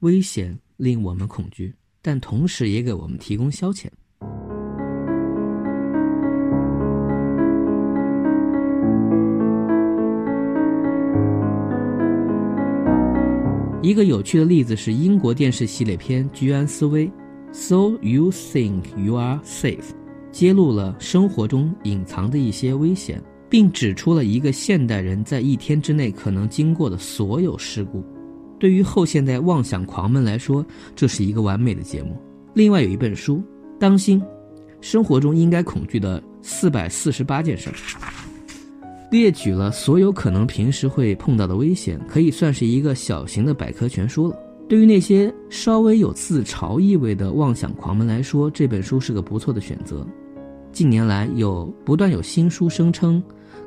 危险令我们恐惧，但同时也给我们提供消遣。一个有趣的例子是英国电视系列片《居安思危》，So you think you are safe，揭露了生活中隐藏的一些危险，并指出了一个现代人在一天之内可能经过的所有事故。对于后现代妄想狂们来说，这是一个完美的节目。另外有一本书，当心，生活中应该恐惧的四百四十八件事。列举了所有可能平时会碰到的危险，可以算是一个小型的百科全书了。对于那些稍微有自嘲意味的妄想狂们来说，这本书是个不错的选择。近年来有不断有新书声称，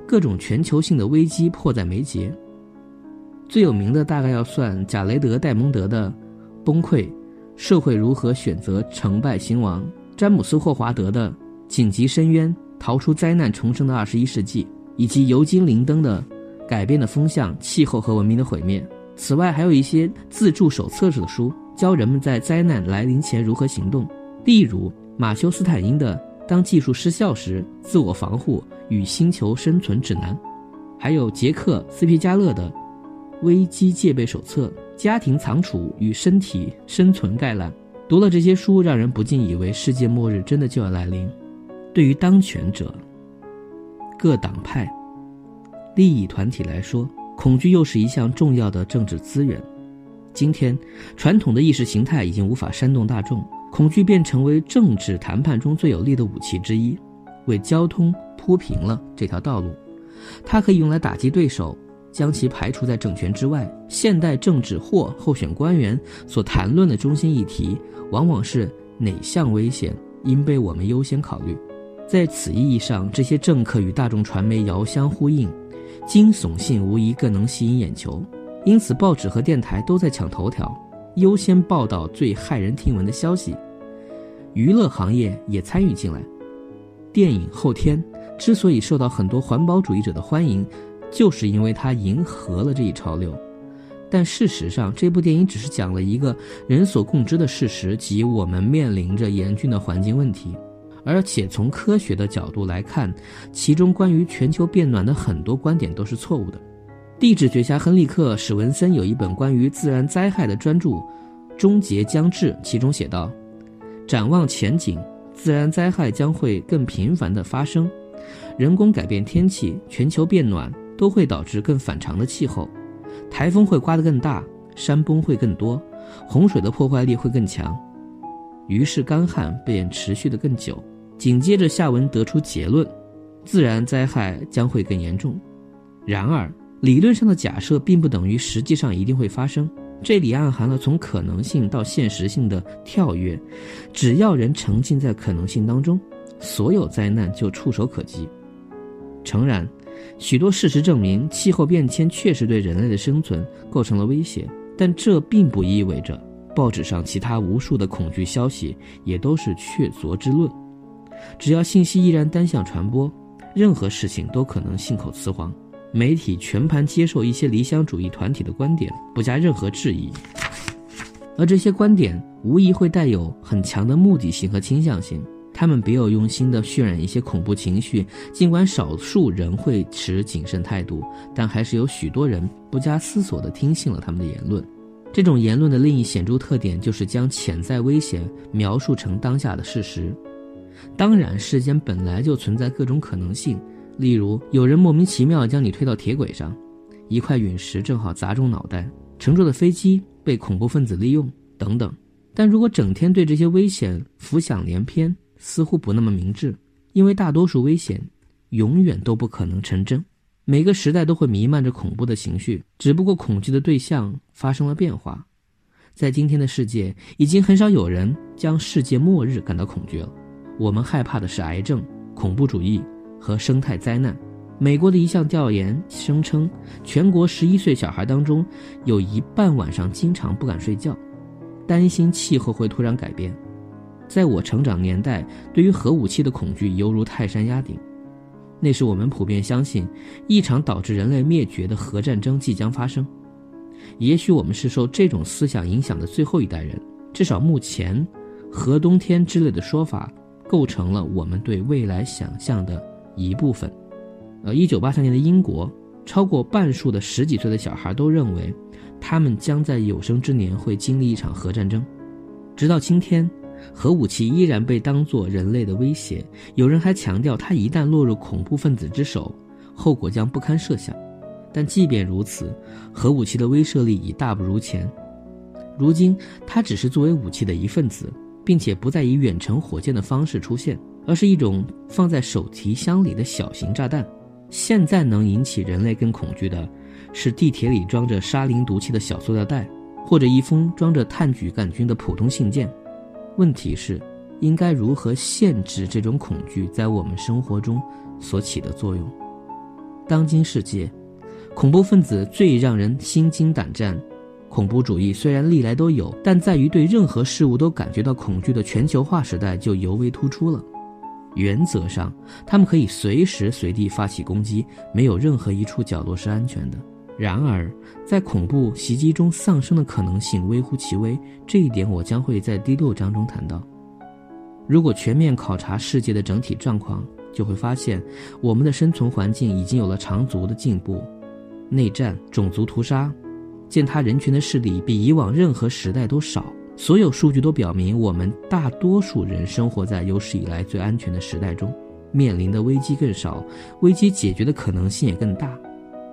各种全球性的危机迫在眉睫。最有名的大概要算贾雷德·戴蒙德的《崩溃：社会如何选择成败兴亡》，詹姆斯·霍华德的《紧急深渊：逃出灾难重生的二十一世纪》。以及尤金·林登的《改变的风向：气候和文明的毁灭》。此外，还有一些自助手册式的书，教人们在灾难来临前如何行动。例如，马修·斯坦因的《当技术失效时：自我防护与星球生存指南》，还有杰克·斯皮加勒的《危机戒备手册：家庭藏储与身体生存概览》。读了这些书，让人不禁以为世界末日真的就要来临。对于当权者，各党派、利益团体来说，恐惧又是一项重要的政治资源。今天，传统的意识形态已经无法煽动大众，恐惧便成为政治谈判中最有力的武器之一，为交通铺平了这条道路。它可以用来打击对手，将其排除在政权之外。现代政治或候选官员所谈论的中心议题，往往是哪项危险应被我们优先考虑。在此意义上，这些政客与大众传媒遥相呼应，惊悚性无疑更能吸引眼球。因此，报纸和电台都在抢头条，优先报道最骇人听闻的消息。娱乐行业也参与进来。电影《后天》之所以受到很多环保主义者的欢迎，就是因为它迎合了这一潮流。但事实上，这部电影只是讲了一个人所共知的事实，即我们面临着严峻的环境问题。而且从科学的角度来看，其中关于全球变暖的很多观点都是错误的。地质学家亨利克·史文森有一本关于自然灾害的专著《终结将至》，其中写道：“展望前景，自然灾害将会更频繁地发生，人工改变天气、全球变暖都会导致更反常的气候，台风会刮得更大，山崩会更多，洪水的破坏力会更强。”于是干旱便持续的更久。紧接着下文得出结论：自然灾害将会更严重。然而，理论上的假设并不等于实际上一定会发生。这里暗含了从可能性到现实性的跳跃。只要人沉浸在可能性当中，所有灾难就触手可及。诚然，许多事实证明气候变迁确实对人类的生存构成了威胁，但这并不意味着。报纸上其他无数的恐惧消息也都是确凿之论。只要信息依然单向传播，任何事情都可能信口雌黄。媒体全盘接受一些理想主义团体的观点，不加任何质疑。而这些观点无疑会带有很强的目的性和倾向性，他们别有用心地渲染一些恐怖情绪。尽管少数人会持谨慎态度，但还是有许多人不加思索地听信了他们的言论。这种言论的另一显著特点就是将潜在危险描述成当下的事实。当然，世间本来就存在各种可能性，例如有人莫名其妙将你推到铁轨上，一块陨石正好砸中脑袋，乘坐的飞机被恐怖分子利用等等。但如果整天对这些危险浮想联翩，似乎不那么明智，因为大多数危险永远都不可能成真。每个时代都会弥漫着恐怖的情绪，只不过恐惧的对象发生了变化。在今天的世界，已经很少有人将世界末日感到恐惧了。我们害怕的是癌症、恐怖主义和生态灾难。美国的一项调研声称，全国十一岁小孩当中有一半晚上经常不敢睡觉，担心气候会突然改变。在我成长年代，对于核武器的恐惧犹如泰山压顶。那时我们普遍相信，一场导致人类灭绝的核战争即将发生。也许我们是受这种思想影响的最后一代人。至少目前，“核冬天”之类的说法构成了我们对未来想象的一部分。呃，一九八三年的英国，超过半数的十几岁的小孩都认为，他们将在有生之年会经历一场核战争。直到今天，核武器依然被当作人类的威胁。有人还强调，它一旦落入恐怖分子之手，后果将不堪设想。但即便如此，核武器的威慑力已大不如前。如今，它只是作为武器的一份子，并且不再以远程火箭的方式出现，而是一种放在手提箱里的小型炸弹。现在能引起人类更恐惧的，是地铁里装着沙林毒气的小塑料袋，或者一封装着炭疽杆菌的普通信件。问题是，应该如何限制这种恐惧在我们生活中所起的作用？当今世界。恐怖分子最让人心惊胆战。恐怖主义虽然历来都有，但在于对任何事物都感觉到恐惧的全球化时代就尤为突出了。原则上，他们可以随时随地发起攻击，没有任何一处角落是安全的。然而，在恐怖袭击中丧生的可能性微乎其微，这一点我将会在第六章中谈到。如果全面考察世界的整体状况，就会发现我们的生存环境已经有了长足的进步。内战、种族屠杀、践踏人权的势力比以往任何时代都少。所有数据都表明，我们大多数人生活在有史以来最安全的时代中，面临的危机更少，危机解决的可能性也更大。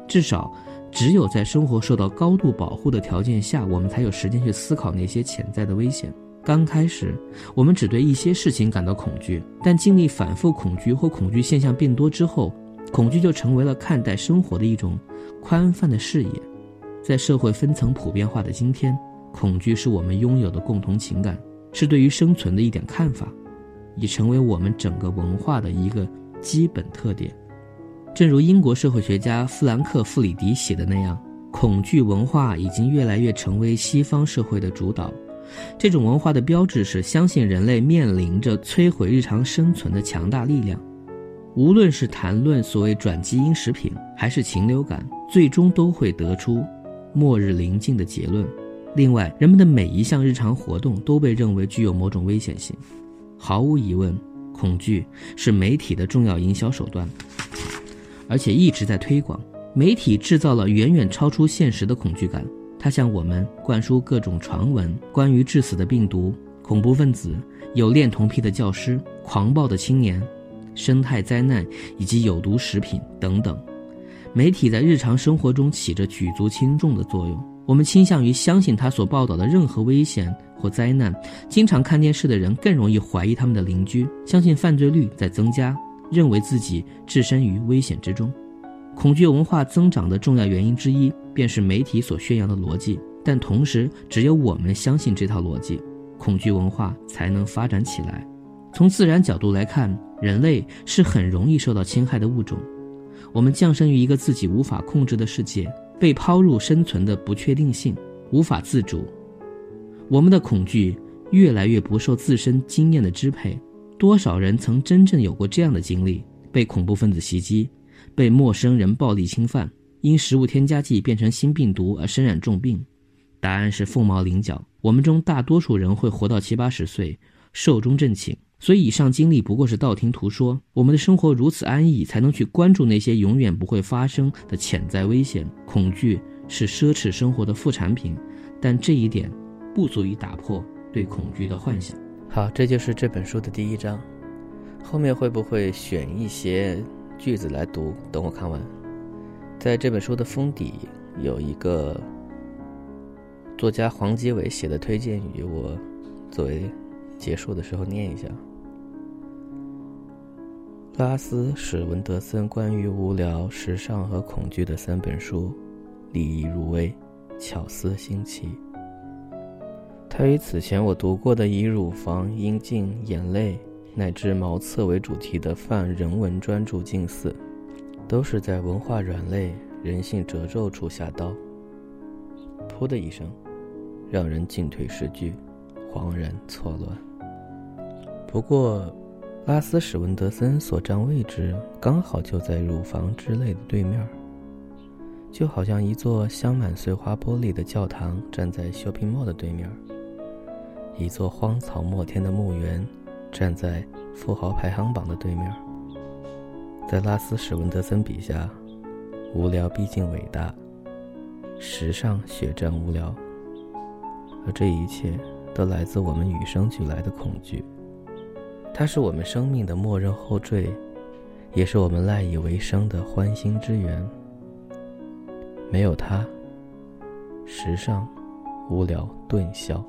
至少，只有在生活受到高度保护的条件下，我们才有时间去思考那些潜在的危险。刚开始，我们只对一些事情感到恐惧，但经历反复恐惧或恐惧现象变多之后，恐惧就成为了看待生活的一种。宽泛的视野，在社会分层普遍化的今天，恐惧是我们拥有的共同情感，是对于生存的一点看法，已成为我们整个文化的一个基本特点。正如英国社会学家弗兰克·弗里迪写的那样，恐惧文化已经越来越成为西方社会的主导。这种文化的标志是相信人类面临着摧毁日常生存的强大力量。无论是谈论所谓转基因食品，还是禽流感，最终都会得出末日临近的结论。另外，人们的每一项日常活动都被认为具有某种危险性。毫无疑问，恐惧是媒体的重要营销手段，而且一直在推广。媒体制造了远远超出现实的恐惧感，它向我们灌输各种传闻：关于致死的病毒、恐怖分子、有恋童癖的教师、狂暴的青年。生态灾难以及有毒食品等等，媒体在日常生活中起着举足轻重的作用。我们倾向于相信他所报道的任何危险或灾难。经常看电视的人更容易怀疑他们的邻居，相信犯罪率在增加，认为自己置身于危险之中。恐惧文化增长的重要原因之一，便是媒体所宣扬的逻辑。但同时，只有我们相信这套逻辑，恐惧文化才能发展起来。从自然角度来看，人类是很容易受到侵害的物种。我们降生于一个自己无法控制的世界，被抛入生存的不确定性，无法自主。我们的恐惧越来越不受自身经验的支配。多少人曾真正有过这样的经历：被恐怖分子袭击，被陌生人暴力侵犯，因食物添加剂变成新病毒而身染重病？答案是凤毛麟角。我们中大多数人会活到七八十岁，寿终正寝。所以，以上经历不过是道听途说。我们的生活如此安逸，才能去关注那些永远不会发生的潜在危险。恐惧是奢侈生活的副产品，但这一点不足以打破对恐惧的幻想。好，这就是这本书的第一章。后面会不会选一些句子来读？等我看完。在这本书的封底有一个作家黄基伟写的推荐语，我作为。结束的时候念一下。拉斯史文德森关于无聊、时尚和恐惧的三本书，立意入微，巧思新奇。他与此前我读过的以乳房、阴茎、眼泪乃至茅厕为主题的泛人文专著近似，都是在文化软肋、人性褶皱处下刀。噗的一声，让人进退失据，恍然错乱。不过，拉斯史文德森所占位置刚好就在乳房之类的对面。就好像一座镶满碎花玻璃的教堂站在 shopping mall 的对面，一座荒草墨天的墓园站在富豪排行榜的对面。在拉斯史文德森笔下，无聊逼近伟大，时尚血战无聊，而这一切都来自我们与生俱来的恐惧。它是我们生命的默认后缀，也是我们赖以为生的欢欣之源。没有它，时尚、无聊、顿消，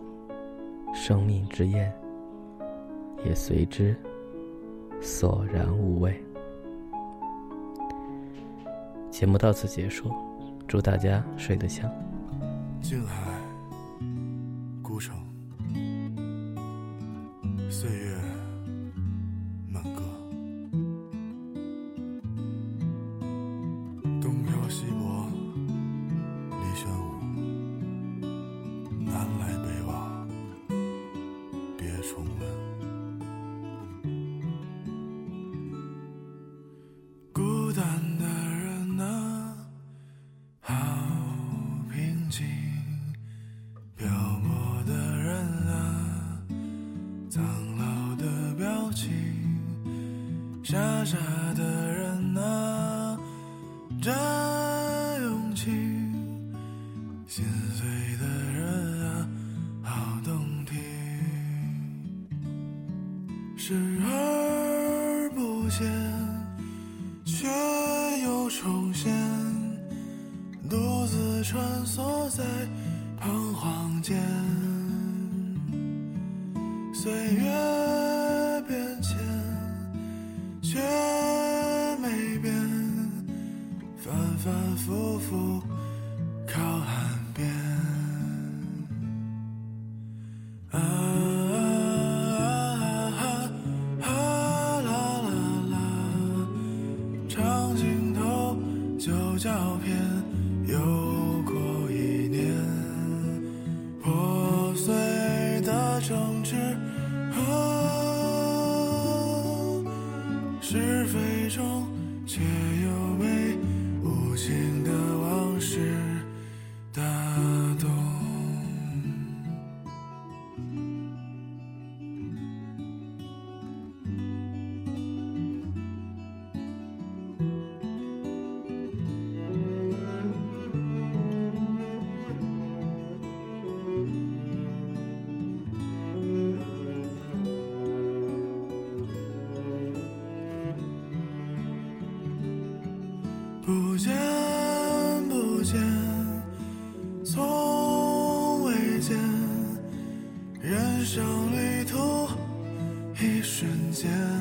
生命之焰也随之索然无味。节目到此结束，祝大家睡得香。静海，孤城，视而不见，却又重现，独自穿梭在彷徨间，岁月 Yeah.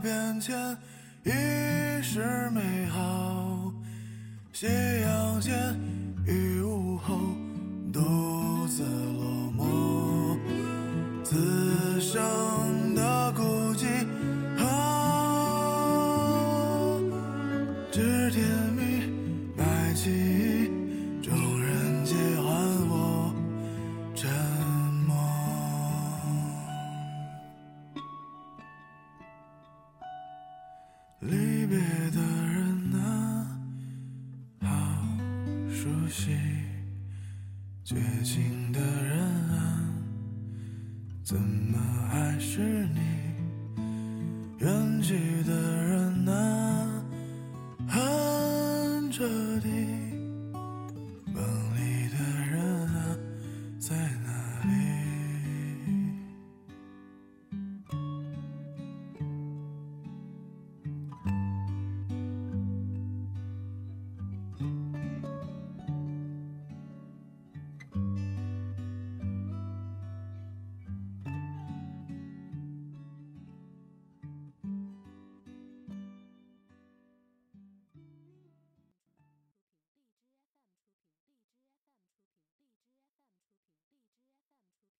变迁已是美好。夕阳前，雨雾后，独自落寞，此生离别的人啊，好熟悉；绝情的人啊，怎么还是你？远去的人。